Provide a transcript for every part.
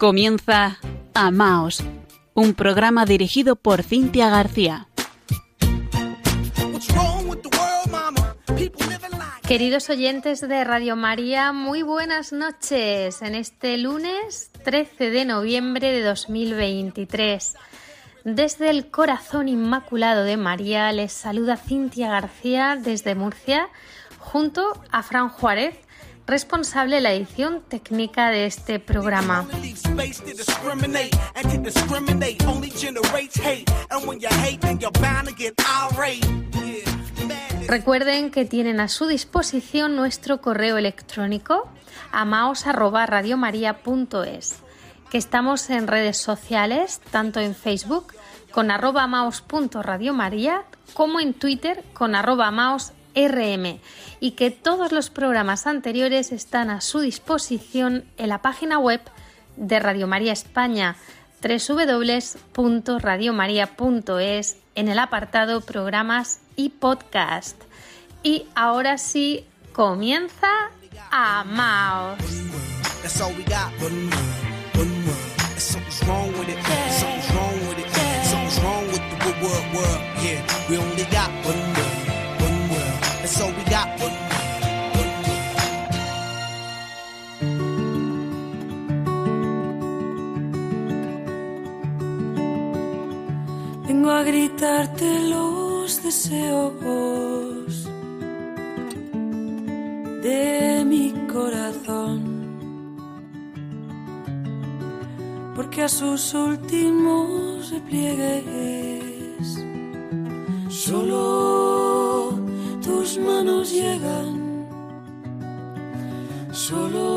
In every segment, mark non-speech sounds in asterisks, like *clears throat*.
Comienza Amaos, un programa dirigido por Cintia García. Queridos oyentes de Radio María, muy buenas noches en este lunes 13 de noviembre de 2023. Desde el corazón inmaculado de María les saluda Cintia García desde Murcia junto a Fran Juárez responsable de la edición técnica de este programa. Recuerden que tienen a su disposición nuestro correo electrónico amaos@radiomaria.es, que estamos en redes sociales, tanto en Facebook con arroba como en Twitter con arroba RM y que todos los programas anteriores están a su disposición en la página web de Radio María España www.radiomaria.es en el apartado programas y podcast. Y ahora sí comienza Amaos. Vengo a gritarte los deseos de mi corazón, porque a sus últimos repliegues solo solo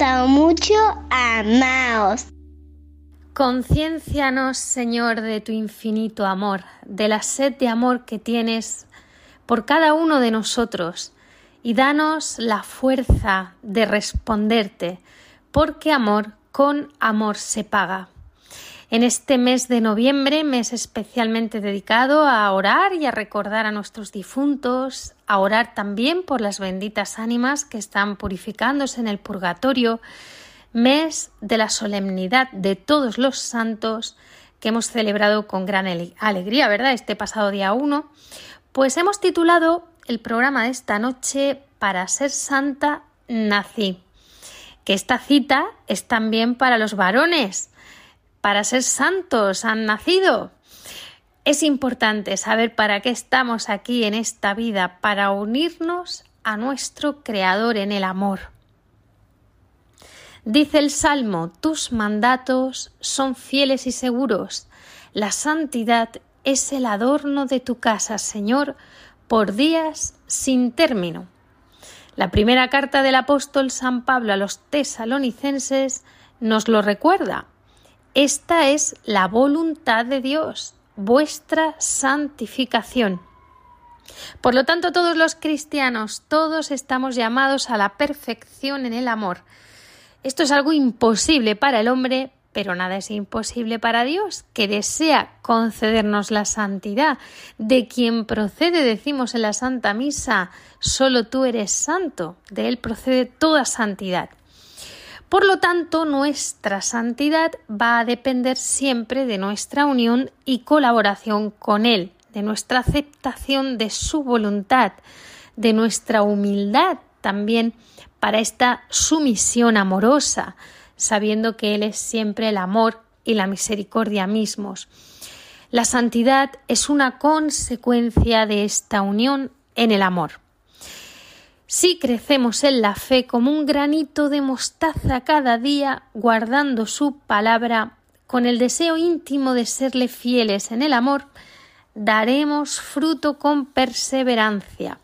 Mucho Amaos. Conciencianos, Señor, de tu infinito amor, de la sed de amor que tienes por cada uno de nosotros, y danos la fuerza de responderte, porque amor con amor se paga. En este mes de noviembre, mes especialmente dedicado a orar y a recordar a nuestros difuntos, a orar también por las benditas ánimas que están purificándose en el purgatorio, mes de la solemnidad de todos los santos que hemos celebrado con gran alegría, ¿verdad? Este pasado día 1, pues hemos titulado el programa de esta noche Para ser santa nací. Que esta cita es también para los varones. Para ser santos han nacido. Es importante saber para qué estamos aquí en esta vida, para unirnos a nuestro Creador en el amor. Dice el Salmo, tus mandatos son fieles y seguros. La santidad es el adorno de tu casa, Señor, por días sin término. La primera carta del apóstol San Pablo a los tesalonicenses nos lo recuerda. Esta es la voluntad de Dios, vuestra santificación. Por lo tanto, todos los cristianos, todos estamos llamados a la perfección en el amor. Esto es algo imposible para el hombre, pero nada es imposible para Dios, que desea concedernos la santidad. De quien procede, decimos en la Santa Misa, solo tú eres santo, de él procede toda santidad. Por lo tanto, nuestra santidad va a depender siempre de nuestra unión y colaboración con Él, de nuestra aceptación de su voluntad, de nuestra humildad también para esta sumisión amorosa, sabiendo que Él es siempre el amor y la misericordia mismos. La santidad es una consecuencia de esta unión en el amor. Si crecemos en la fe como un granito de mostaza cada día, guardando su palabra, con el deseo íntimo de serle fieles en el amor, daremos fruto con perseverancia,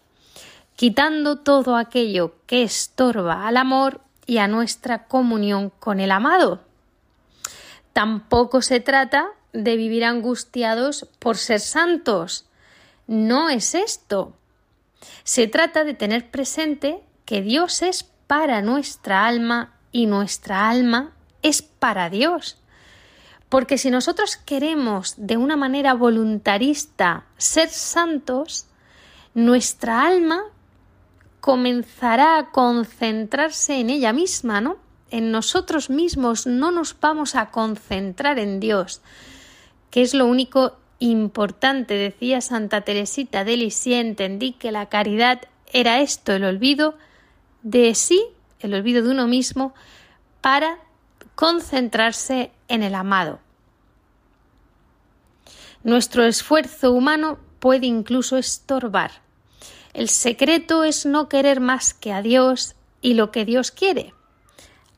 quitando todo aquello que estorba al amor y a nuestra comunión con el amado. Tampoco se trata de vivir angustiados por ser santos. No es esto. Se trata de tener presente que Dios es para nuestra alma y nuestra alma es para Dios. Porque si nosotros queremos de una manera voluntarista ser santos, nuestra alma comenzará a concentrarse en ella misma, ¿no? En nosotros mismos no nos vamos a concentrar en Dios, que es lo único importante, decía Santa Teresita de Lisieux, entendí que la caridad era esto, el olvido de sí, el olvido de uno mismo, para concentrarse en el amado. Nuestro esfuerzo humano puede incluso estorbar. El secreto es no querer más que a Dios y lo que Dios quiere.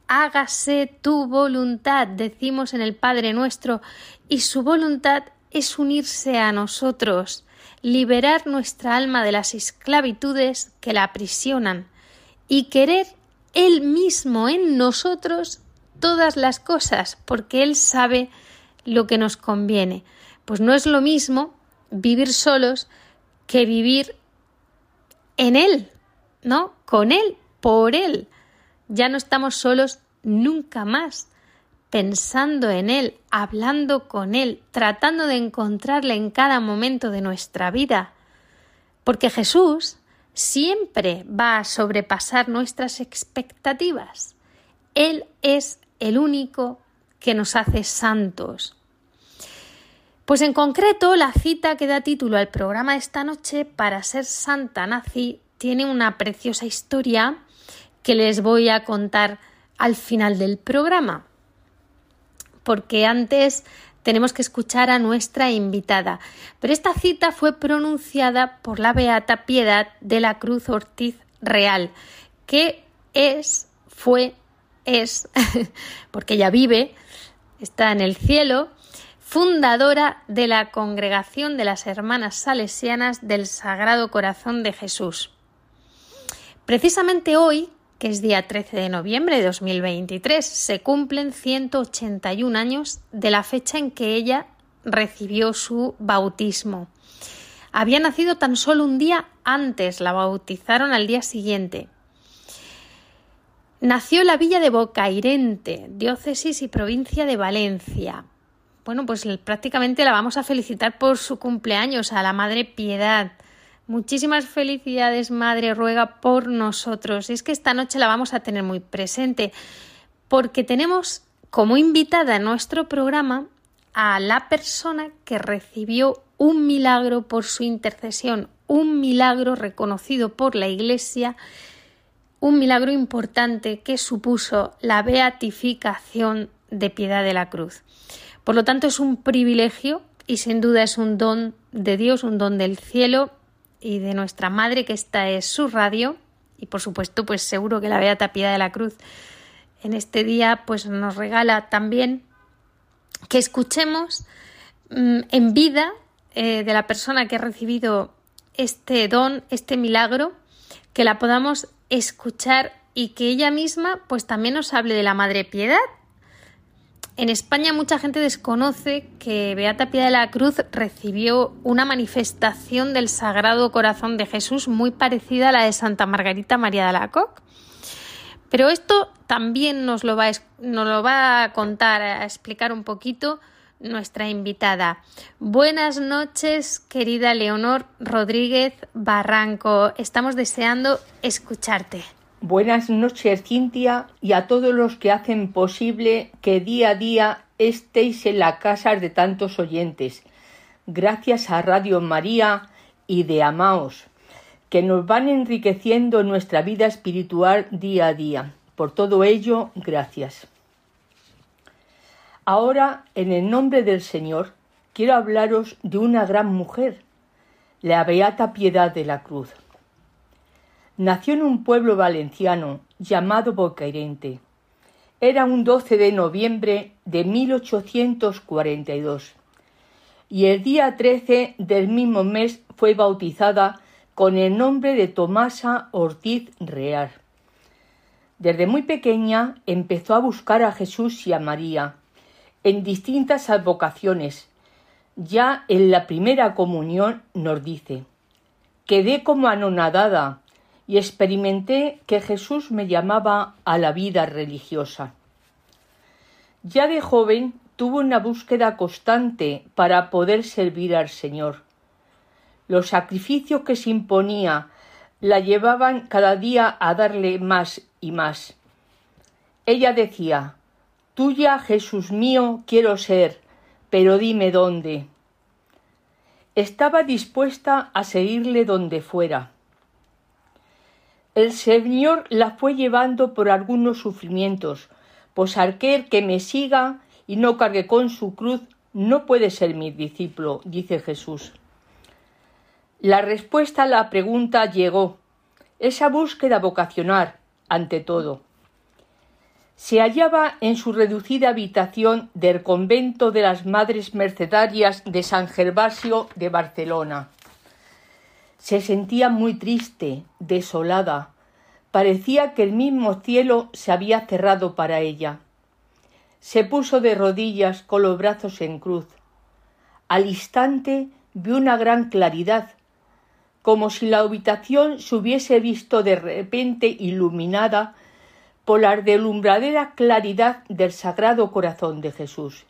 Hágase tu voluntad, decimos en el Padre nuestro, y su voluntad es unirse a nosotros, liberar nuestra alma de las esclavitudes que la aprisionan y querer Él mismo en nosotros todas las cosas, porque Él sabe lo que nos conviene. Pues no es lo mismo vivir solos que vivir en Él, ¿no? Con Él, por Él. Ya no estamos solos nunca más, pensando en Él, hablando con Él, tratando de encontrarle en cada momento de nuestra vida. Porque Jesús siempre va a sobrepasar nuestras expectativas. Él es el único que nos hace santos. Pues en concreto, la cita que da título al programa de esta noche, Para ser santa nazi, tiene una preciosa historia que les voy a contar al final del programa. Porque antes tenemos que escuchar a nuestra invitada. Pero esta cita fue pronunciada por la Beata Piedad de la Cruz Ortiz Real, que es, fue, es, *laughs* porque ella vive, está en el cielo, fundadora de la Congregación de las Hermanas Salesianas del Sagrado Corazón de Jesús. Precisamente hoy, que es día 13 de noviembre de 2023, se cumplen 181 años de la fecha en que ella recibió su bautismo. Había nacido tan solo un día antes, la bautizaron al día siguiente. Nació en la villa de Bocairente, diócesis y provincia de Valencia. Bueno, pues prácticamente la vamos a felicitar por su cumpleaños a la Madre Piedad. Muchísimas felicidades, Madre, ruega por nosotros. Y es que esta noche la vamos a tener muy presente porque tenemos como invitada en nuestro programa a la persona que recibió un milagro por su intercesión, un milagro reconocido por la Iglesia, un milagro importante que supuso la beatificación de Piedad de la Cruz. Por lo tanto, es un privilegio y sin duda es un don de Dios, un don del cielo y de nuestra Madre, que esta es su radio. Y por supuesto, pues seguro que la Beata Piedad de la Cruz en este día pues nos regala también que escuchemos mm, en vida eh, de la persona que ha recibido este don, este milagro, que la podamos escuchar y que ella misma pues también nos hable de la Madre Piedad. En España mucha gente desconoce que Beata Piedad de la Cruz recibió una manifestación del Sagrado Corazón de Jesús muy parecida a la de Santa Margarita María de Alacoque. Pero esto también nos lo va a contar, a explicar un poquito nuestra invitada. Buenas noches, querida Leonor Rodríguez Barranco. Estamos deseando escucharte. Buenas noches, Cintia, y a todos los que hacen posible que día a día estéis en la casa de tantos oyentes. Gracias a Radio María y de Amaos, que nos van enriqueciendo nuestra vida espiritual día a día. Por todo ello, gracias. Ahora, en el nombre del Señor, quiero hablaros de una gran mujer, la Beata Piedad de la Cruz. Nació en un pueblo valenciano llamado Bocairente. Era un 12 de noviembre de 1842 y el día 13 del mismo mes fue bautizada con el nombre de Tomasa Ortiz Real. Desde muy pequeña empezó a buscar a Jesús y a María en distintas advocaciones. Ya en la primera comunión nos dice, quedé como anonadada y experimenté que Jesús me llamaba a la vida religiosa. Ya de joven tuvo una búsqueda constante para poder servir al Señor. Los sacrificios que se imponía la llevaban cada día a darle más y más. Ella decía Tuya, Jesús mío, quiero ser, pero dime dónde. Estaba dispuesta a seguirle donde fuera. El Señor la fue llevando por algunos sufrimientos, pues aquel que me siga y no cargue con su cruz no puede ser mi discípulo, dice Jesús. La respuesta a la pregunta llegó, esa búsqueda vocacional, ante todo se hallaba en su reducida habitación del convento de las Madres Mercedarias de San Gervasio de Barcelona. Se sentía muy triste, desolada. Parecía que el mismo cielo se había cerrado para ella. Se puso de rodillas con los brazos en cruz. Al instante vio una gran claridad, como si la habitación se hubiese visto de repente iluminada por la delumbradera claridad del Sagrado Corazón de Jesús,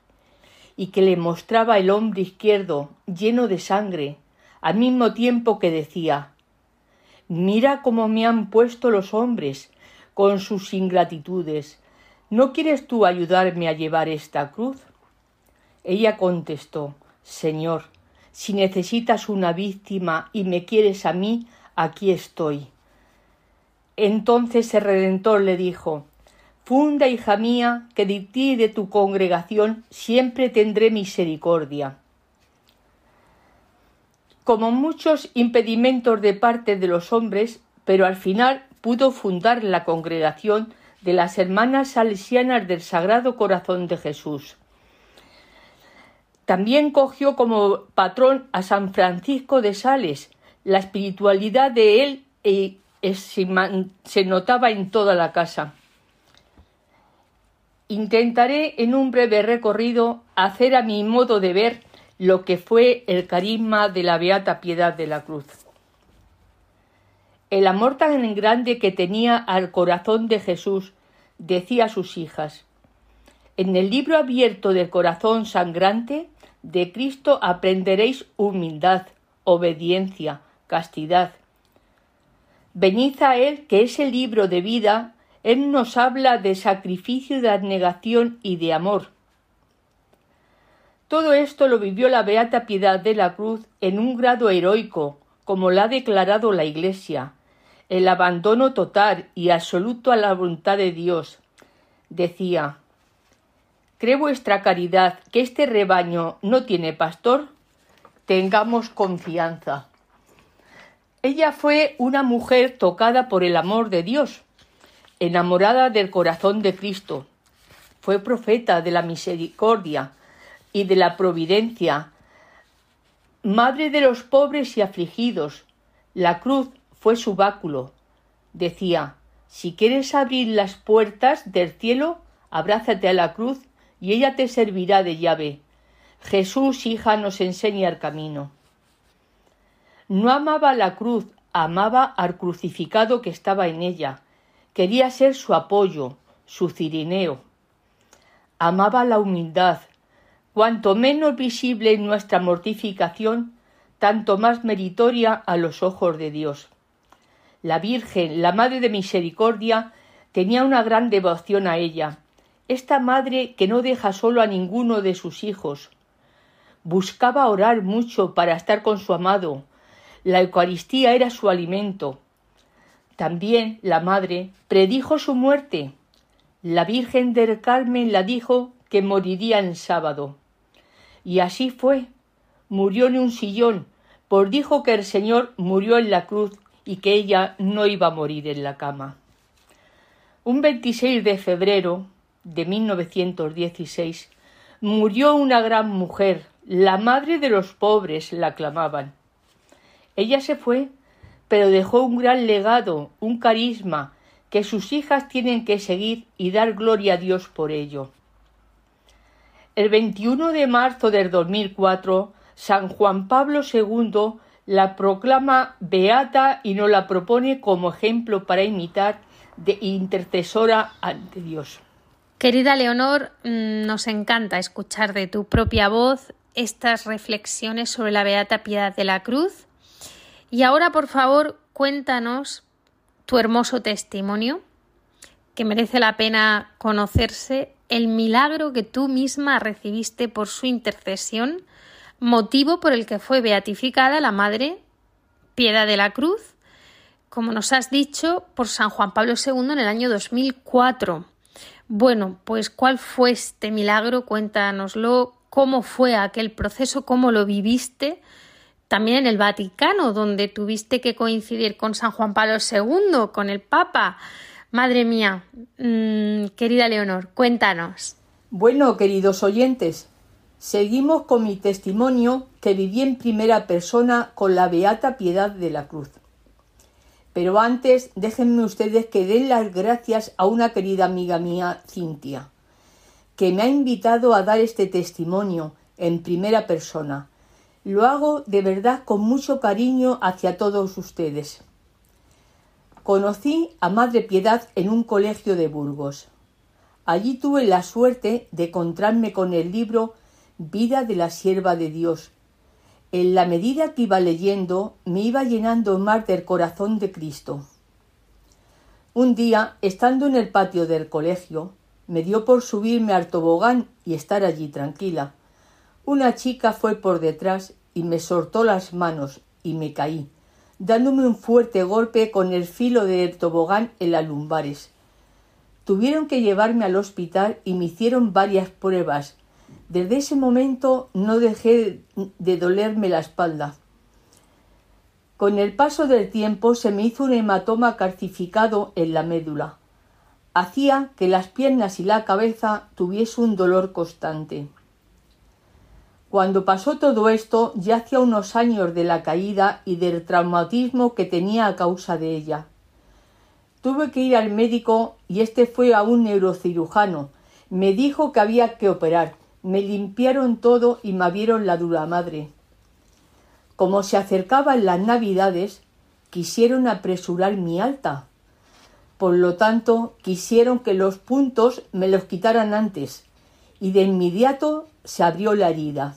y que le mostraba el hombre izquierdo lleno de sangre, al mismo tiempo que decía Mira cómo me han puesto los hombres con sus ingratitudes. ¿No quieres tú ayudarme a llevar esta cruz? Ella contestó Señor, si necesitas una víctima y me quieres a mí, aquí estoy. Entonces el Redentor le dijo Funda, hija mía, que de ti y de tu congregación siempre tendré misericordia. Como muchos impedimentos de parte de los hombres, pero al final pudo fundar la congregación de las hermanas salesianas del Sagrado Corazón de Jesús. También cogió como patrón a San Francisco de Sales. La espiritualidad de él eh, se notaba en toda la casa. Intentaré en un breve recorrido hacer a mi modo de ver lo que fue el carisma de la Beata Piedad de la Cruz. El amor tan grande que tenía al corazón de Jesús, decía a sus hijas. En el libro abierto del corazón sangrante de Cristo aprenderéis humildad, obediencia, castidad. Venid a Él, que es el libro de vida, Él nos habla de sacrificio, de abnegación y de amor. Todo esto lo vivió la Beata Piedad de la Cruz en un grado heroico, como lo ha declarado la Iglesia, el abandono total y absoluto a la voluntad de Dios. Decía, ¿Cree vuestra caridad que este rebaño no tiene pastor? Tengamos confianza. Ella fue una mujer tocada por el amor de Dios, enamorada del corazón de Cristo. Fue profeta de la misericordia y de la providencia, madre de los pobres y afligidos. La cruz fue su báculo. Decía, si quieres abrir las puertas del cielo, abrázate a la cruz y ella te servirá de llave. Jesús, hija, nos enseña el camino. No amaba la cruz, amaba al crucificado que estaba en ella. Quería ser su apoyo, su cirineo. Amaba la humildad. Cuanto menos visible nuestra mortificación, tanto más meritoria a los ojos de Dios. La Virgen, la Madre de Misericordia, tenía una gran devoción a ella, esta madre que no deja solo a ninguno de sus hijos. Buscaba orar mucho para estar con su amado. La Eucaristía era su alimento. También la madre predijo su muerte. La Virgen del Carmen la dijo que moriría en sábado. Y así fue. Murió en un sillón, por dijo que el Señor murió en la cruz y que ella no iba a morir en la cama. Un 26 de febrero de 1916 murió una gran mujer, la madre de los pobres, la clamaban. Ella se fue, pero dejó un gran legado, un carisma, que sus hijas tienen que seguir y dar gloria a Dios por ello. El 21 de marzo del 2004, San Juan Pablo II la proclama beata y nos la propone como ejemplo para imitar de intercesora ante Dios. Querida Leonor, mm, nos encanta escuchar de tu propia voz estas reflexiones sobre la Beata Piedad de la Cruz. Y ahora, por favor, cuéntanos tu hermoso testimonio, que merece la pena conocerse, el milagro que tú misma recibiste por su intercesión motivo por el que fue beatificada la Madre Piedad de la Cruz, como nos has dicho, por San Juan Pablo II en el año 2004. Bueno, pues ¿cuál fue este milagro? Cuéntanoslo, cómo fue aquel proceso, cómo lo viviste. También en el Vaticano, donde tuviste que coincidir con San Juan Pablo II, con el Papa. Madre mía, mm, querida Leonor, cuéntanos. Bueno, queridos oyentes, Seguimos con mi testimonio que viví en primera persona con la Beata Piedad de la Cruz. Pero antes déjenme ustedes que den las gracias a una querida amiga mía, Cintia, que me ha invitado a dar este testimonio en primera persona. Lo hago de verdad con mucho cariño hacia todos ustedes. Conocí a Madre Piedad en un colegio de Burgos. Allí tuve la suerte de encontrarme con el libro vida de la sierva de Dios. En la medida que iba leyendo, me iba llenando más del corazón de Cristo. Un día, estando en el patio del colegio, me dio por subirme al tobogán y estar allí tranquila. Una chica fue por detrás y me soltó las manos y me caí, dándome un fuerte golpe con el filo del tobogán en las lumbares. Tuvieron que llevarme al hospital y me hicieron varias pruebas, desde ese momento no dejé de dolerme la espalda. Con el paso del tiempo se me hizo un hematoma calcificado en la médula. Hacía que las piernas y la cabeza tuviese un dolor constante. Cuando pasó todo esto, ya hacía unos años de la caída y del traumatismo que tenía a causa de ella. Tuve que ir al médico y este fue a un neurocirujano. Me dijo que había que operar. Me limpiaron todo y me abrieron la dura madre. Como se acercaban las navidades, quisieron apresurar mi alta. Por lo tanto, quisieron que los puntos me los quitaran antes, y de inmediato se abrió la herida.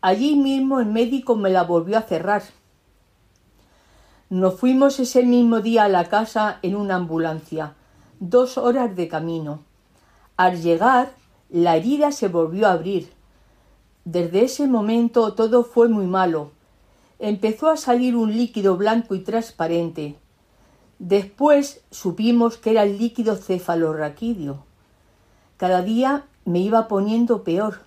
Allí mismo el médico me la volvió a cerrar. Nos fuimos ese mismo día a la casa en una ambulancia, dos horas de camino. Al llegar, la herida se volvió a abrir. Desde ese momento todo fue muy malo. Empezó a salir un líquido blanco y transparente. Después supimos que era el líquido cefalorraquídeo. Cada día me iba poniendo peor.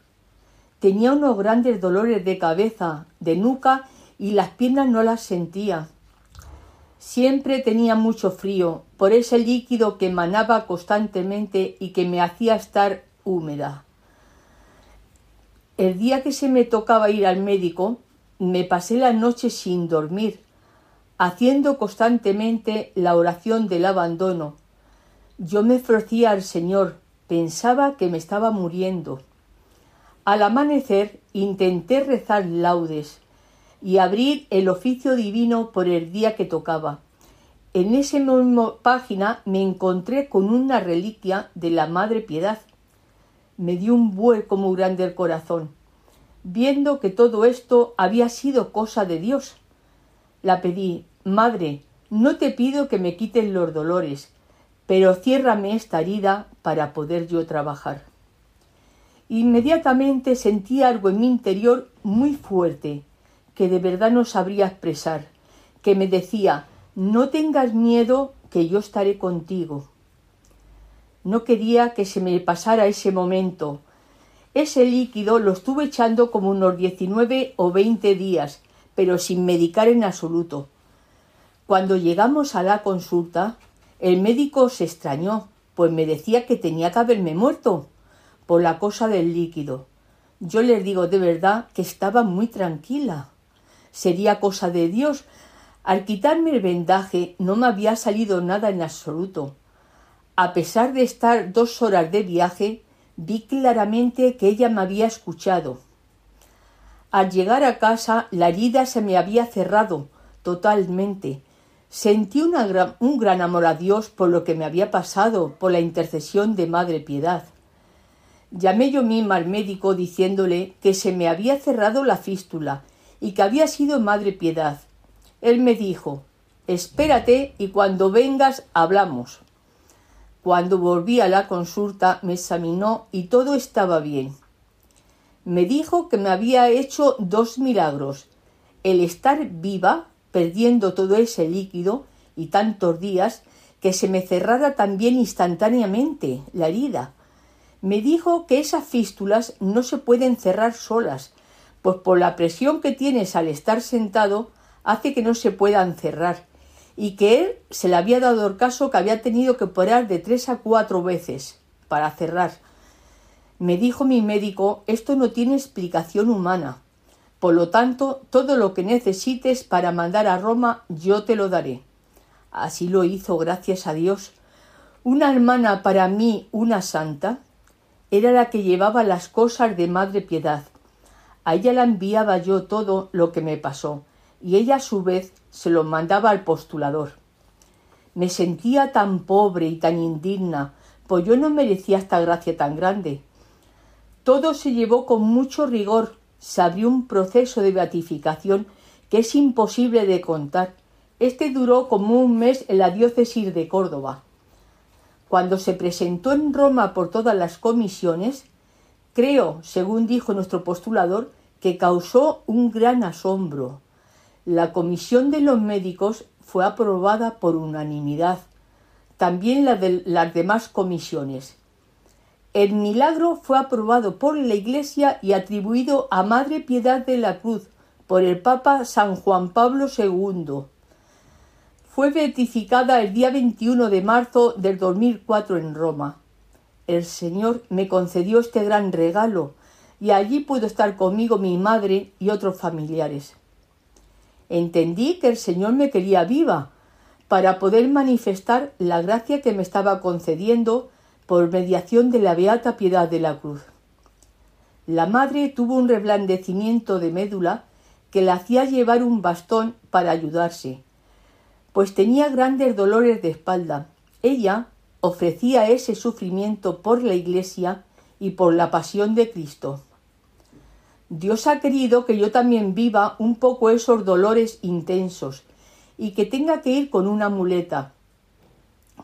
Tenía unos grandes dolores de cabeza, de nuca y las piernas no las sentía. Siempre tenía mucho frío por ese líquido que emanaba constantemente y que me hacía estar húmeda. El día que se me tocaba ir al médico, me pasé la noche sin dormir, haciendo constantemente la oración del abandono. Yo me ofrecía al Señor, pensaba que me estaba muriendo. Al amanecer intenté rezar laudes, y abrir el oficio divino por el día que tocaba. En esa misma página me encontré con una reliquia de la Madre Piedad. Me dio un vuelco muy grande el corazón, viendo que todo esto había sido cosa de Dios. La pedí, Madre, no te pido que me quiten los dolores, pero ciérrame esta herida para poder yo trabajar. Inmediatamente sentí algo en mi interior muy fuerte, que de verdad no sabría expresar, que me decía no tengas miedo, que yo estaré contigo. No quería que se me pasara ese momento. Ese líquido lo estuve echando como unos diecinueve o veinte días, pero sin medicar en absoluto. Cuando llegamos a la consulta, el médico se extrañó, pues me decía que tenía que haberme muerto por la cosa del líquido. Yo les digo de verdad que estaba muy tranquila sería cosa de Dios. Al quitarme el vendaje no me había salido nada en absoluto. A pesar de estar dos horas de viaje, vi claramente que ella me había escuchado. Al llegar a casa la herida se me había cerrado totalmente. Sentí un gran amor a Dios por lo que me había pasado, por la intercesión de Madre Piedad. Llamé yo misma al médico diciéndole que se me había cerrado la fístula y que había sido Madre Piedad. Él me dijo Espérate y cuando vengas hablamos. Cuando volví a la consulta me examinó y todo estaba bien. Me dijo que me había hecho dos milagros el estar viva, perdiendo todo ese líquido y tantos días, que se me cerrara también instantáneamente la herida. Me dijo que esas fístulas no se pueden cerrar solas, pues por la presión que tienes al estar sentado hace que no se puedan cerrar y que él se le había dado el caso que había tenido que operar de tres a cuatro veces para cerrar. Me dijo mi médico esto no tiene explicación humana. Por lo tanto, todo lo que necesites para mandar a Roma yo te lo daré. Así lo hizo, gracias a Dios. Una hermana para mí, una santa, era la que llevaba las cosas de Madre Piedad, a ella la enviaba yo todo lo que me pasó, y ella a su vez se lo mandaba al postulador. Me sentía tan pobre y tan indigna, pues yo no merecía esta gracia tan grande. Todo se llevó con mucho rigor, se abrió un proceso de beatificación que es imposible de contar. Este duró como un mes en la diócesis de Córdoba. Cuando se presentó en Roma por todas las comisiones, creo, según dijo nuestro postulador, que causó un gran asombro. La comisión de los médicos fue aprobada por unanimidad, también la de las demás comisiones. El milagro fue aprobado por la Iglesia y atribuido a Madre Piedad de la Cruz por el Papa San Juan Pablo II. Fue beatificada el día 21 de marzo del 2004 en Roma. El Señor me concedió este gran regalo y allí pudo estar conmigo mi madre y otros familiares. Entendí que el Señor me quería viva para poder manifestar la gracia que me estaba concediendo por mediación de la beata piedad de la cruz. La madre tuvo un reblandecimiento de médula que la hacía llevar un bastón para ayudarse, pues tenía grandes dolores de espalda. Ella ofrecía ese sufrimiento por la Iglesia y por la pasión de Cristo. Dios ha querido que yo también viva un poco esos dolores intensos y que tenga que ir con una muleta.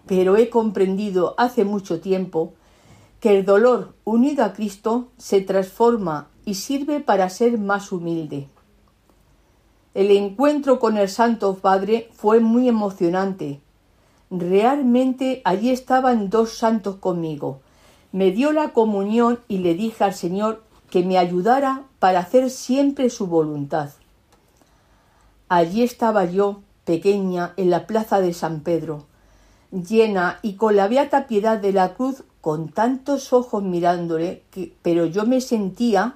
Pero he comprendido hace mucho tiempo que el dolor unido a Cristo se transforma y sirve para ser más humilde. El encuentro con el Santo Padre fue muy emocionante. Realmente allí estaban dos santos conmigo. Me dio la comunión y le dije al Señor que me ayudara para hacer siempre su voluntad. Allí estaba yo, pequeña, en la plaza de San Pedro, llena y con la beata piedad de la cruz, con tantos ojos mirándole, que, pero yo me sentía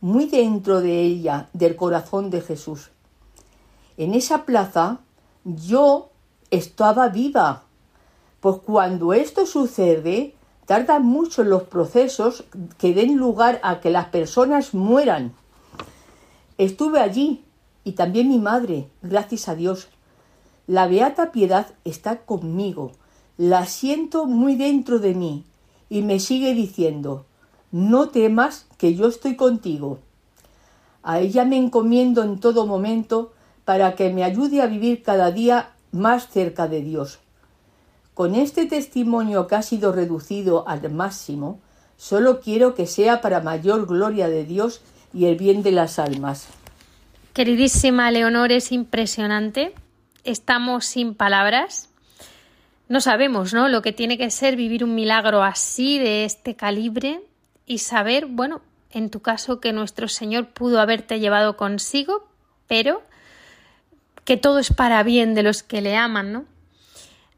muy dentro de ella, del corazón de Jesús. En esa plaza yo estaba viva, pues cuando esto sucede, tardan mucho los procesos que den lugar a que las personas mueran. Estuve allí y también mi madre, gracias a Dios. La beata piedad está conmigo, la siento muy dentro de mí y me sigue diciendo, no temas que yo estoy contigo. A ella me encomiendo en todo momento para que me ayude a vivir cada día más cerca de Dios. Con este testimonio que ha sido reducido al máximo, solo quiero que sea para mayor gloria de Dios y el bien de las almas. Queridísima Leonor, es impresionante. Estamos sin palabras. No sabemos, ¿no? Lo que tiene que ser vivir un milagro así, de este calibre, y saber, bueno, en tu caso, que nuestro Señor pudo haberte llevado consigo, pero que todo es para bien de los que le aman, ¿no?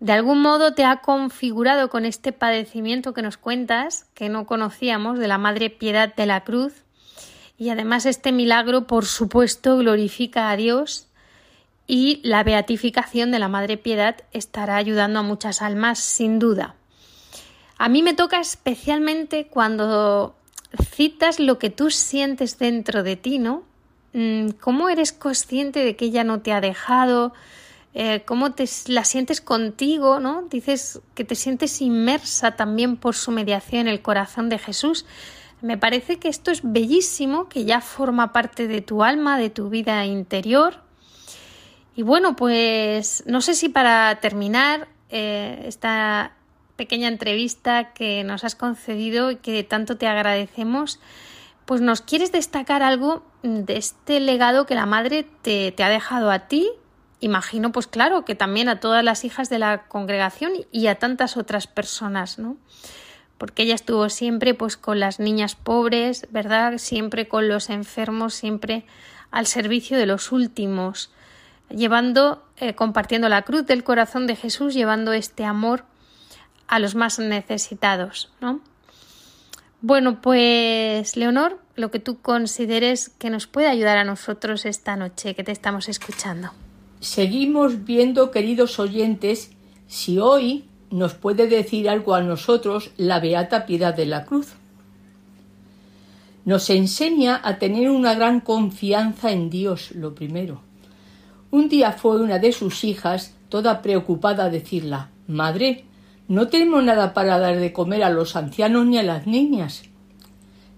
de algún modo te ha configurado con este padecimiento que nos cuentas, que no conocíamos, de la Madre Piedad de la Cruz. Y además este milagro, por supuesto, glorifica a Dios y la beatificación de la Madre Piedad estará ayudando a muchas almas, sin duda. A mí me toca especialmente cuando citas lo que tú sientes dentro de ti, ¿no? Mm, ¿Cómo eres consciente de que ella no te ha dejado? Eh, cómo te la sientes contigo, ¿no? Dices que te sientes inmersa también por su mediación en el corazón de Jesús. Me parece que esto es bellísimo, que ya forma parte de tu alma, de tu vida interior. Y bueno, pues no sé si para terminar eh, esta pequeña entrevista que nos has concedido y que tanto te agradecemos, pues nos quieres destacar algo de este legado que la madre te ha dejado a ti imagino, pues claro, que también a todas las hijas de la congregación y a tantas otras personas, ¿no? Porque ella estuvo siempre pues con las niñas pobres, ¿verdad? Siempre con los enfermos, siempre al servicio de los últimos, llevando, eh, compartiendo la cruz del corazón de Jesús, llevando este amor a los más necesitados, ¿no? Bueno, pues Leonor, lo que tú consideres que nos puede ayudar a nosotros esta noche que te estamos escuchando. Seguimos viendo, queridos oyentes, si hoy nos puede decir algo a nosotros la Beata Piedad de la Cruz. Nos enseña a tener una gran confianza en Dios, lo primero. Un día fue una de sus hijas, toda preocupada, a decirla Madre, no tenemos nada para dar de comer a los ancianos ni a las niñas.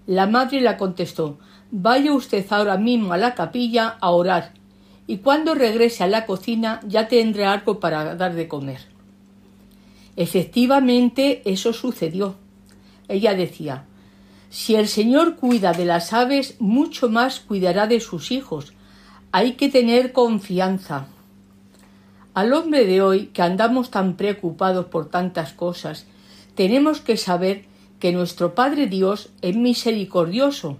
La madre la contestó Vaya usted ahora mismo a la capilla a orar y cuando regrese a la cocina ya tendrá algo para dar de comer. Efectivamente, eso sucedió. Ella decía Si el Señor cuida de las aves, mucho más cuidará de sus hijos. Hay que tener confianza. Al hombre de hoy, que andamos tan preocupados por tantas cosas, tenemos que saber que nuestro Padre Dios es misericordioso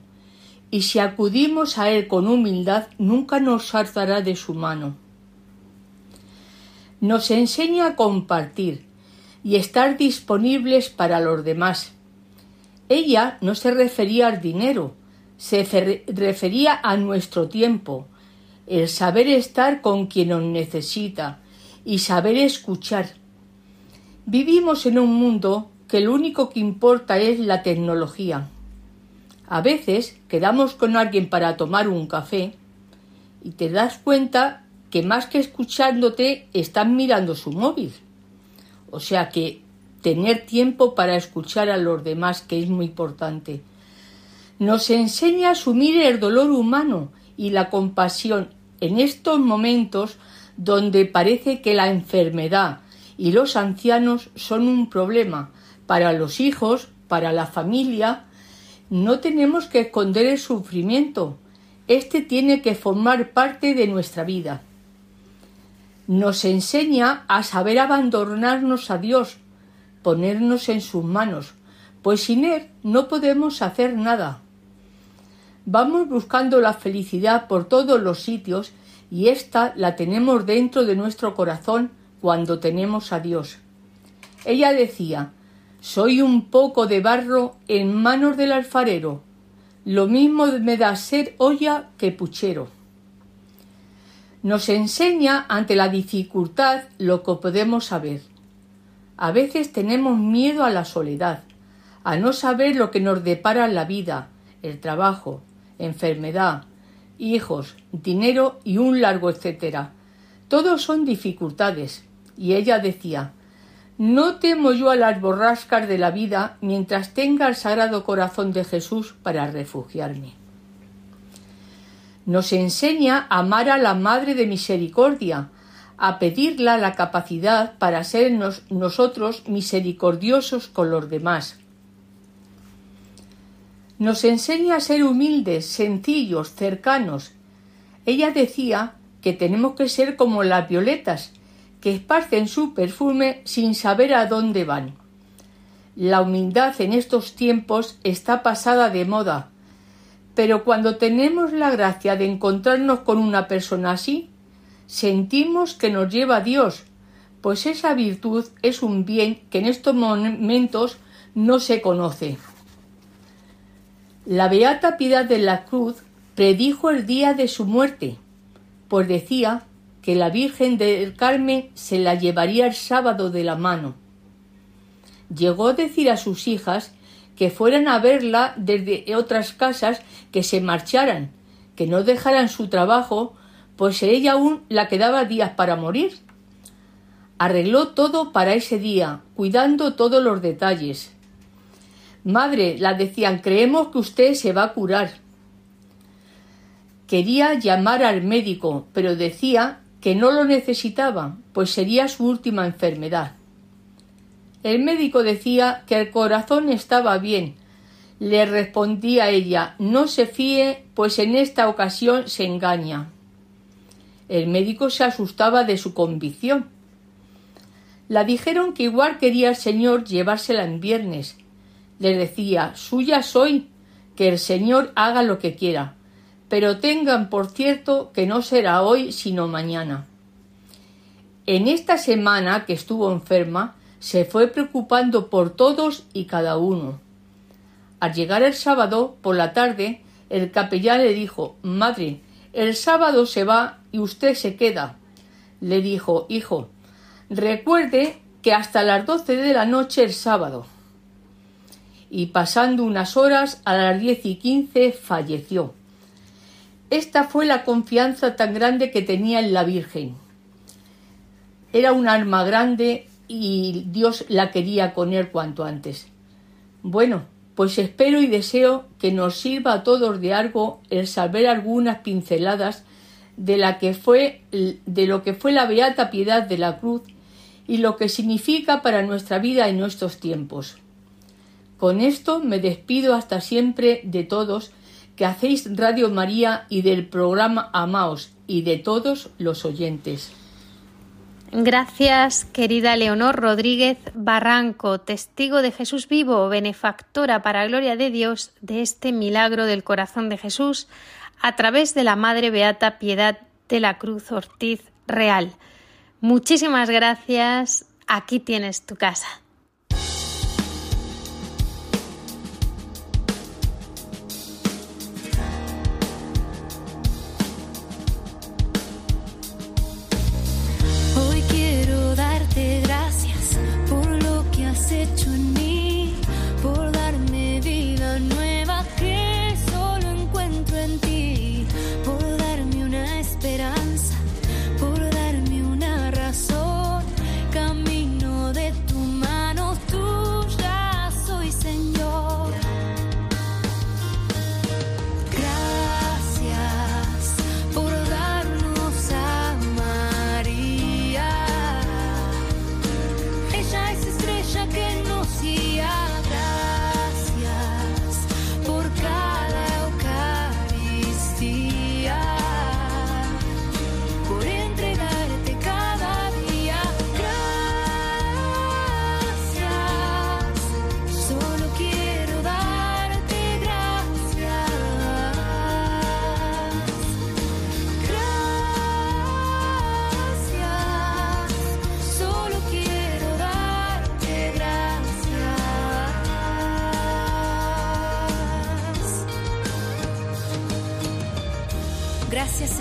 y si acudimos a Él con humildad, nunca nos hartará de su mano. Nos enseña a compartir y estar disponibles para los demás. Ella no se refería al dinero, se refería a nuestro tiempo, el saber estar con quien nos necesita y saber escuchar. Vivimos en un mundo que lo único que importa es la tecnología. A veces quedamos con alguien para tomar un café y te das cuenta que más que escuchándote están mirando su móvil. O sea que tener tiempo para escuchar a los demás, que es muy importante. Nos enseña a asumir el dolor humano y la compasión en estos momentos donde parece que la enfermedad y los ancianos son un problema para los hijos, para la familia, no tenemos que esconder el sufrimiento. Este tiene que formar parte de nuestra vida. Nos enseña a saber abandonarnos a Dios, ponernos en sus manos, pues sin Él no podemos hacer nada. Vamos buscando la felicidad por todos los sitios y ésta la tenemos dentro de nuestro corazón cuando tenemos a Dios. Ella decía Soy un poco de barro en manos del alfarero. Lo mismo me da ser olla que puchero. Nos enseña ante la dificultad lo que podemos saber. A veces tenemos miedo a la soledad, a no saber lo que nos depara la vida, el trabajo, enfermedad, hijos, dinero y un largo etcétera. Todos son dificultades. Y ella decía No temo yo a las borrascas de la vida mientras tenga el sagrado corazón de Jesús para refugiarme. Nos enseña a amar a la Madre de Misericordia, a pedirla la capacidad para ser nosotros misericordiosos con los demás nos enseña a ser humildes, sencillos, cercanos. Ella decía que tenemos que ser como las violetas, que esparcen su perfume sin saber a dónde van. La humildad en estos tiempos está pasada de moda, pero cuando tenemos la gracia de encontrarnos con una persona así, sentimos que nos lleva a Dios, pues esa virtud es un bien que en estos momentos no se conoce. La Beata Piedad de la Cruz predijo el día de su muerte, pues decía que la Virgen del Carmen se la llevaría el sábado de la mano. Llegó a decir a sus hijas que fueran a verla desde otras casas, que se marcharan, que no dejaran su trabajo, pues ella aún la quedaba días para morir. Arregló todo para ese día, cuidando todos los detalles. Madre, la decían, creemos que usted se va a curar. Quería llamar al médico, pero decía que no lo necesitaba, pues sería su última enfermedad. El médico decía que el corazón estaba bien. Le respondía ella No se fíe, pues en esta ocasión se engaña. El médico se asustaba de su convicción. La dijeron que igual quería el señor llevársela en viernes, les decía Suya soy, que el Señor haga lo que quiera, pero tengan por cierto que no será hoy sino mañana. En esta semana que estuvo enferma, se fue preocupando por todos y cada uno. Al llegar el sábado por la tarde, el capellán le dijo Madre, el sábado se va y usted se queda. Le dijo Hijo, recuerde que hasta las doce de la noche el sábado y pasando unas horas a las diez y quince falleció. Esta fue la confianza tan grande que tenía en la Virgen. Era un alma grande y Dios la quería con él cuanto antes. Bueno, pues espero y deseo que nos sirva a todos de algo el saber algunas pinceladas de la que fue de lo que fue la beata piedad de la cruz y lo que significa para nuestra vida en nuestros tiempos. Con esto me despido hasta siempre de todos que hacéis Radio María y del programa Amaos y de todos los oyentes. Gracias, querida Leonor Rodríguez Barranco, testigo de Jesús vivo, benefactora para gloria de Dios de este milagro del corazón de Jesús a través de la Madre Beata Piedad de la Cruz Ortiz Real. Muchísimas gracias. Aquí tienes tu casa.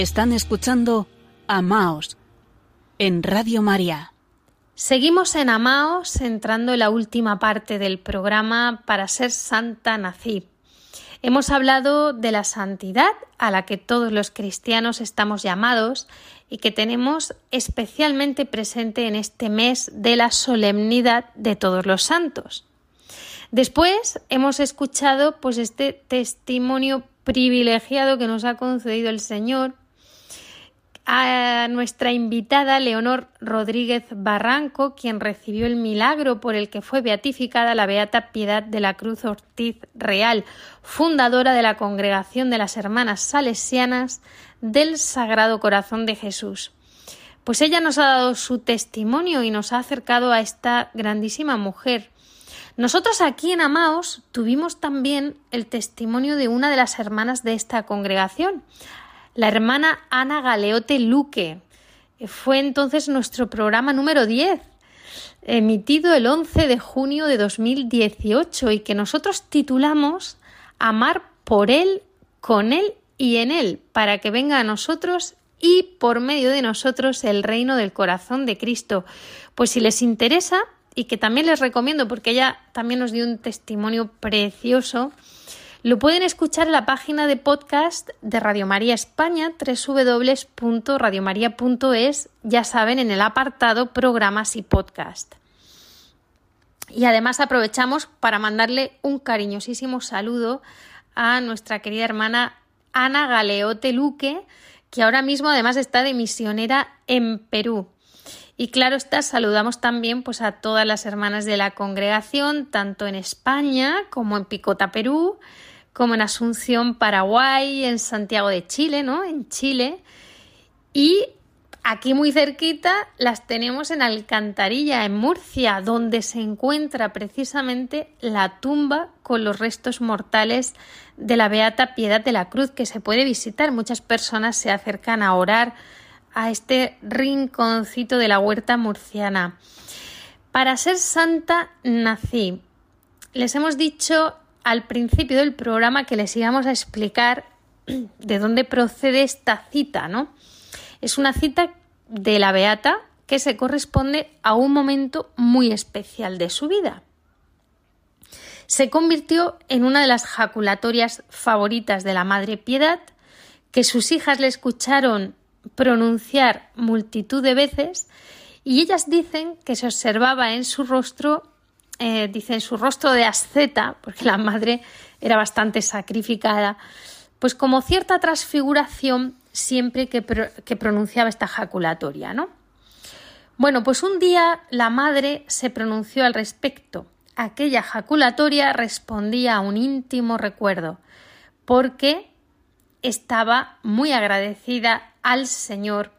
Están escuchando Amaos en Radio María. Seguimos en Amaos, entrando en la última parte del programa para ser Santa Nací. Hemos hablado de la santidad a la que todos los cristianos estamos llamados y que tenemos especialmente presente en este mes de la solemnidad de todos los santos. Después hemos escuchado pues este testimonio privilegiado que nos ha concedido el Señor a nuestra invitada Leonor Rodríguez Barranco, quien recibió el milagro por el que fue beatificada la Beata Piedad de la Cruz Ortiz Real, fundadora de la Congregación de las Hermanas Salesianas del Sagrado Corazón de Jesús. Pues ella nos ha dado su testimonio y nos ha acercado a esta grandísima mujer. Nosotros aquí en Amaos tuvimos también el testimonio de una de las hermanas de esta congregación, la hermana Ana Galeote Luque. Fue entonces nuestro programa número 10, emitido el 11 de junio de 2018 y que nosotros titulamos Amar por Él, con Él y en Él, para que venga a nosotros y por medio de nosotros el reino del corazón de Cristo. Pues si les interesa, y que también les recomiendo porque ella también nos dio un testimonio precioso, lo pueden escuchar en la página de podcast de Radio María España, www.radiomaria.es, ya saben, en el apartado programas y podcast. Y además aprovechamos para mandarle un cariñosísimo saludo a nuestra querida hermana Ana Galeote Luque, que ahora mismo además está de misionera en Perú. Y claro está, saludamos también pues, a todas las hermanas de la congregación, tanto en España como en Picota, Perú, como en Asunción, Paraguay, en Santiago de Chile, ¿no? En Chile. Y aquí muy cerquita las tenemos en Alcantarilla, en Murcia, donde se encuentra precisamente la tumba con los restos mortales de la Beata Piedad de la Cruz, que se puede visitar. Muchas personas se acercan a orar a este rinconcito de la huerta murciana. Para ser santa nací. les hemos dicho al principio del programa que les íbamos a explicar *clears throat* de dónde procede esta cita, ¿no? Es una cita de la Beata que se corresponde a un momento muy especial de su vida. Se convirtió en una de las jaculatorias favoritas de la Madre Piedad, que sus hijas le escucharon pronunciar multitud de veces y ellas dicen que se observaba en su rostro, eh, dicen su rostro de asceta, porque la madre era bastante sacrificada, pues como cierta transfiguración siempre que, que pronunciaba esta jaculatoria, ¿no? Bueno, pues un día la madre se pronunció al respecto. Aquella jaculatoria respondía a un íntimo recuerdo, porque estaba muy agradecida al Señor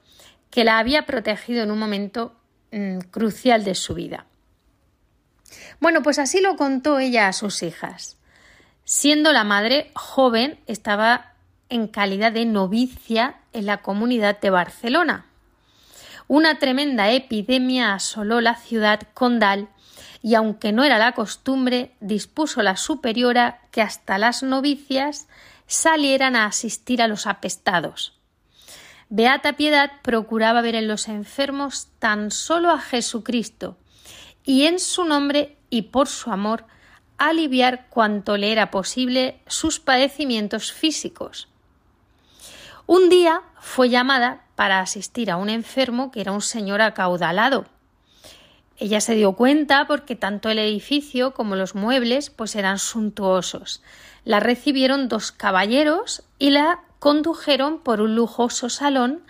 que la había protegido en un momento mm, crucial de su vida. Bueno, pues así lo contó ella a sus hijas. Siendo la madre joven, estaba en calidad de novicia en la comunidad de Barcelona. Una tremenda epidemia asoló la ciudad condal y aunque no era la costumbre, dispuso la superiora que hasta las novicias salieran a asistir a los apestados. Beata Piedad procuraba ver en los enfermos tan solo a Jesucristo y en su nombre y por su amor aliviar cuanto le era posible sus padecimientos físicos. Un día fue llamada para asistir a un enfermo que era un señor acaudalado. Ella se dio cuenta porque tanto el edificio como los muebles pues eran suntuosos. La recibieron dos caballeros y la condujeron por un lujoso salón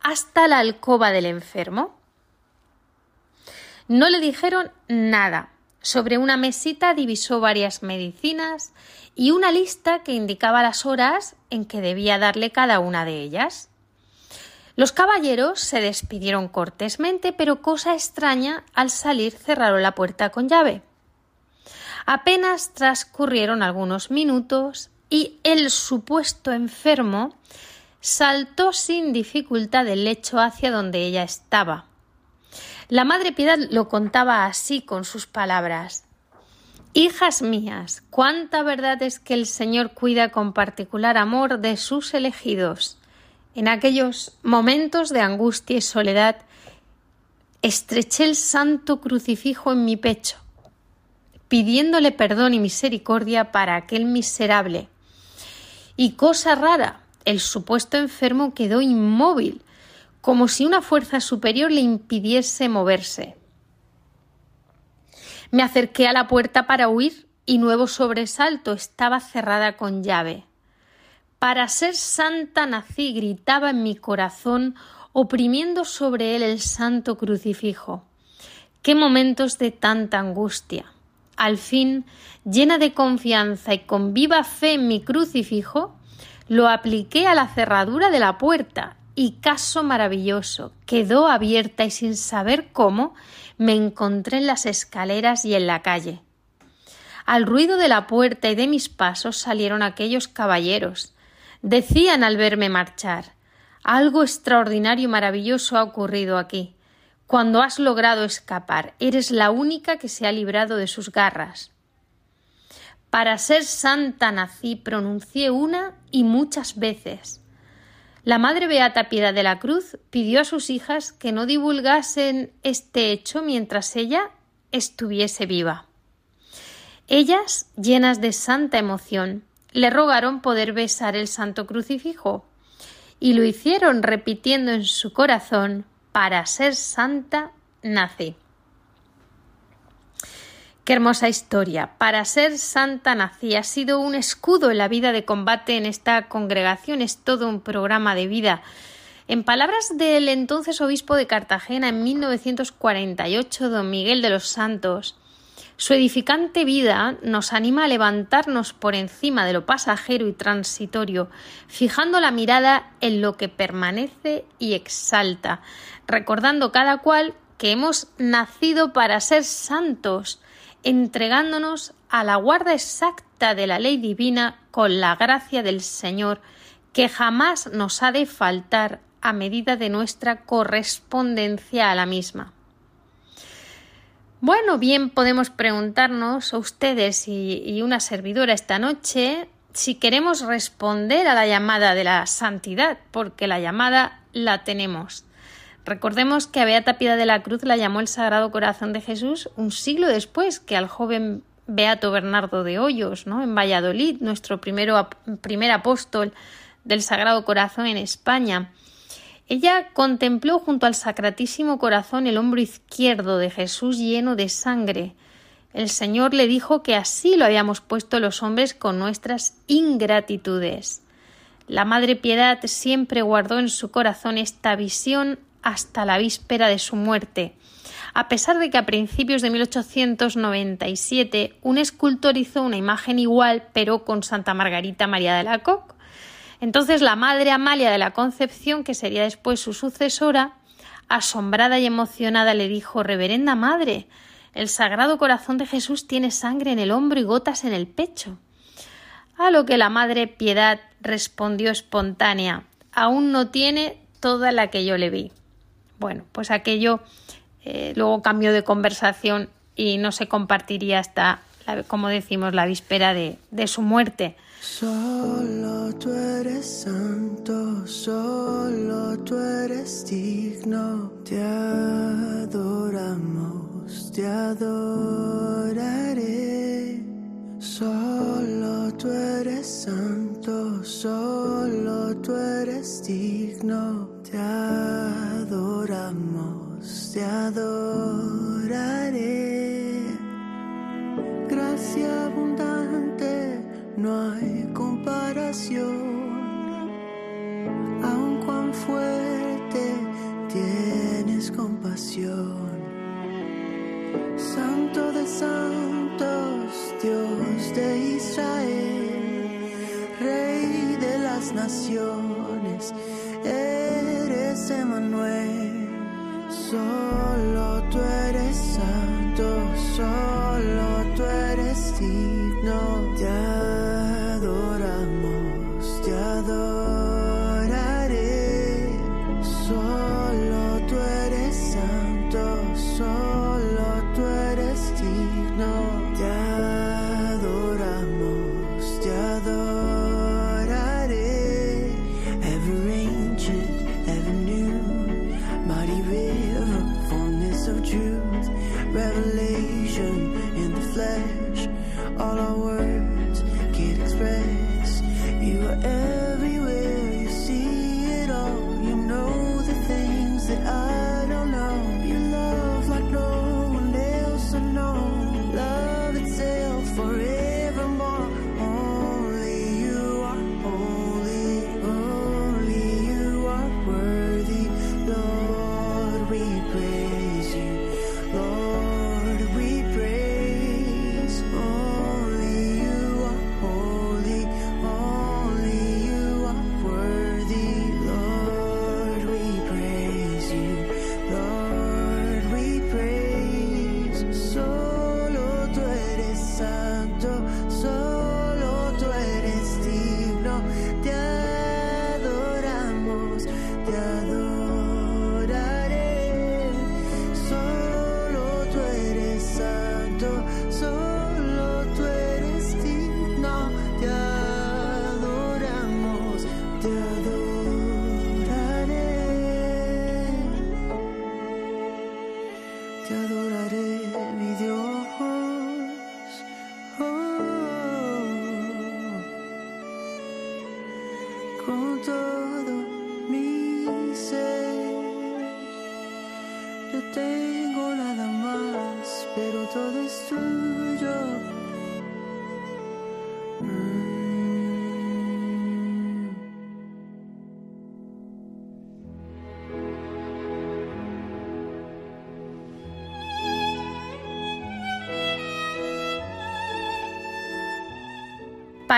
hasta la alcoba del enfermo. No le dijeron nada. Sobre una mesita divisó varias medicinas y una lista que indicaba las horas en que debía darle cada una de ellas. Los caballeros se despidieron cortésmente, pero cosa extraña, al salir cerraron la puerta con llave. Apenas transcurrieron algunos minutos y el supuesto enfermo saltó sin dificultad del lecho hacia donde ella estaba. La Madre Piedad lo contaba así con sus palabras. Hijas mías, cuánta verdad es que el Señor cuida con particular amor de sus elegidos. En aquellos momentos de angustia y soledad, estreché el santo crucifijo en mi pecho, pidiéndole perdón y misericordia para aquel miserable y cosa rara, el supuesto enfermo quedó inmóvil, como si una fuerza superior le impidiese moverse. Me acerqué a la puerta para huir y nuevo sobresalto estaba cerrada con llave. Para ser santa nací gritaba en mi corazón, oprimiendo sobre él el santo crucifijo. Qué momentos de tanta angustia. Al fin, llena de confianza y con viva fe en mi crucifijo, lo apliqué a la cerradura de la puerta y caso maravilloso, quedó abierta y sin saber cómo me encontré en las escaleras y en la calle. Al ruido de la puerta y de mis pasos salieron aquellos caballeros. Decían al verme marchar algo extraordinario y maravilloso ha ocurrido aquí cuando has logrado escapar. Eres la única que se ha librado de sus garras. Para ser santa nací, pronuncié una y muchas veces. La Madre Beata Piedad de la Cruz pidió a sus hijas que no divulgasen este hecho mientras ella estuviese viva. Ellas, llenas de santa emoción, le rogaron poder besar el santo crucifijo, y lo hicieron repitiendo en su corazón para ser santa nací. Qué hermosa historia. Para ser santa nací. Ha sido un escudo en la vida de combate en esta congregación. Es todo un programa de vida. En palabras del entonces obispo de Cartagena en 1948, don Miguel de los Santos, su edificante vida nos anima a levantarnos por encima de lo pasajero y transitorio, fijando la mirada en lo que permanece y exalta, recordando cada cual que hemos nacido para ser santos, entregándonos a la guarda exacta de la ley divina con la gracia del Señor, que jamás nos ha de faltar a medida de nuestra correspondencia a la misma. Bueno, bien podemos preguntarnos a ustedes y, y una servidora esta noche si queremos responder a la llamada de la santidad, porque la llamada la tenemos. Recordemos que a Beata Piedad de la Cruz la llamó el Sagrado Corazón de Jesús un siglo después que al joven Beato Bernardo de Hoyos, ¿no? en Valladolid, nuestro primero, primer apóstol del Sagrado Corazón en España. Ella contempló junto al Sacratísimo Corazón el hombro izquierdo de Jesús lleno de sangre. El Señor le dijo que así lo habíamos puesto los hombres con nuestras ingratitudes. La Madre Piedad siempre guardó en su corazón esta visión hasta la víspera de su muerte, a pesar de que a principios de 1897 un escultor hizo una imagen igual pero con Santa Margarita María de la Coque. Entonces la madre Amalia de la Concepción, que sería después su sucesora, asombrada y emocionada le dijo Reverenda Madre, el Sagrado Corazón de Jesús tiene sangre en el hombro y gotas en el pecho. A lo que la Madre Piedad respondió espontánea Aún no tiene toda la que yo le vi. Bueno, pues aquello eh, luego cambió de conversación y no se compartiría hasta, como decimos, la víspera de, de su muerte. Solo tú eres santo, solo tú eres digno, te adoramos, te adoraré. Solo tú eres santo, solo tú eres digno, te adoramos, te adoraré. Gracia abundante no hay comparación. Aun cuán fuerte tienes compasión. Santo de santos, Dios de Israel, Rey de las naciones, eres Emanuel. Solo tú eres santo, solo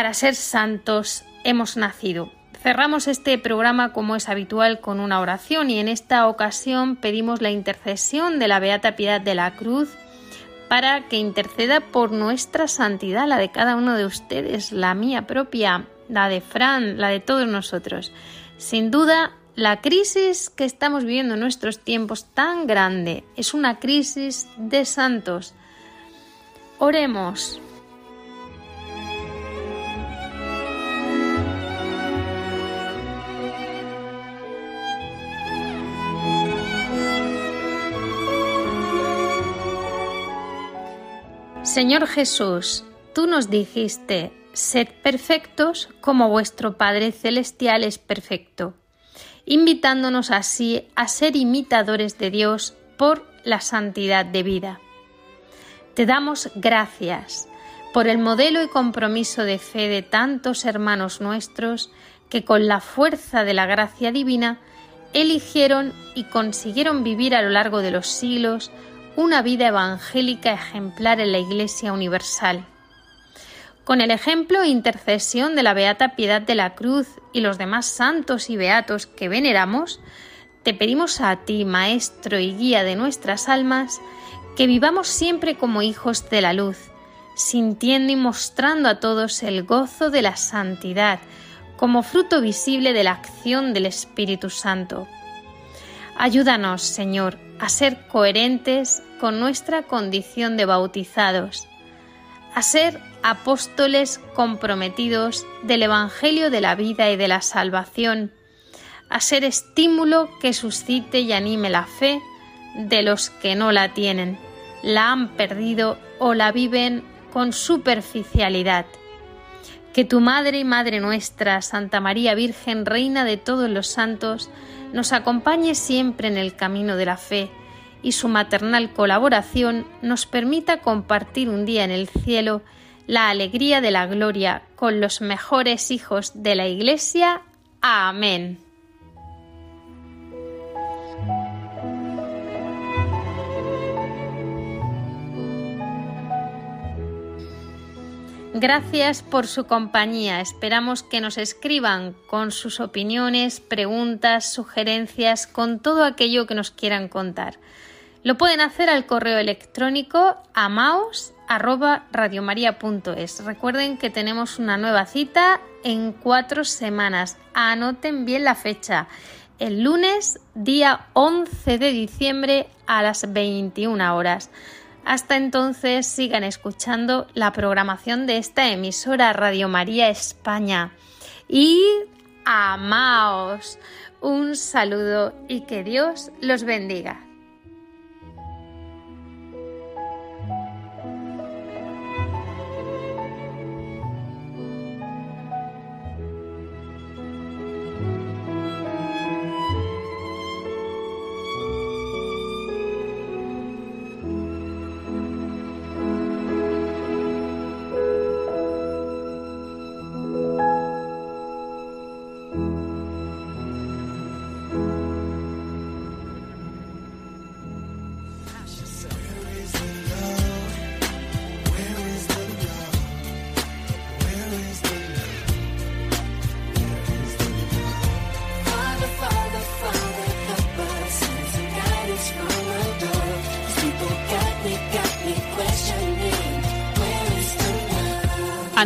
Para ser santos hemos nacido. Cerramos este programa como es habitual con una oración y en esta ocasión pedimos la intercesión de la Beata Piedad de la Cruz para que interceda por nuestra santidad, la de cada uno de ustedes, la mía propia, la de Fran, la de todos nosotros. Sin duda, La crisis que estamos viviendo en nuestros tiempos tan grande es una crisis de santos. Oremos. Señor Jesús, tú nos dijiste, sed perfectos como vuestro Padre Celestial es perfecto invitándonos así a ser imitadores de Dios por la santidad de vida. Te damos gracias por el modelo y compromiso de fe de tantos hermanos nuestros que con la fuerza de la gracia divina eligieron y consiguieron vivir a lo largo de los siglos una vida evangélica ejemplar en la Iglesia Universal. Con el ejemplo e intercesión de la Beata Piedad de la Cruz y los demás santos y beatos que veneramos, te pedimos a ti, Maestro y Guía de nuestras almas, que vivamos siempre como hijos de la luz, sintiendo y mostrando a todos el gozo de la santidad, como fruto visible de la acción del Espíritu Santo. Ayúdanos, Señor, a ser coherentes con nuestra condición de bautizados, a ser apóstoles comprometidos del Evangelio de la vida y de la salvación, a ser estímulo que suscite y anime la fe de los que no la tienen, la han perdido o la viven con superficialidad. Que tu Madre y Madre nuestra, Santa María Virgen, Reina de todos los santos, nos acompañe siempre en el camino de la fe y su maternal colaboración nos permita compartir un día en el cielo la alegría de la gloria con los mejores hijos de la Iglesia. Amén. Gracias por su compañía. Esperamos que nos escriban con sus opiniones, preguntas, sugerencias, con todo aquello que nos quieran contar. Lo pueden hacer al correo electrónico amaos arroba radiomaria.es. Recuerden que tenemos una nueva cita en cuatro semanas. Anoten bien la fecha. El lunes, día 11 de diciembre a las 21 horas. Hasta entonces sigan escuchando la programación de esta emisora Radio María España. Y amaos. Un saludo y que Dios los bendiga.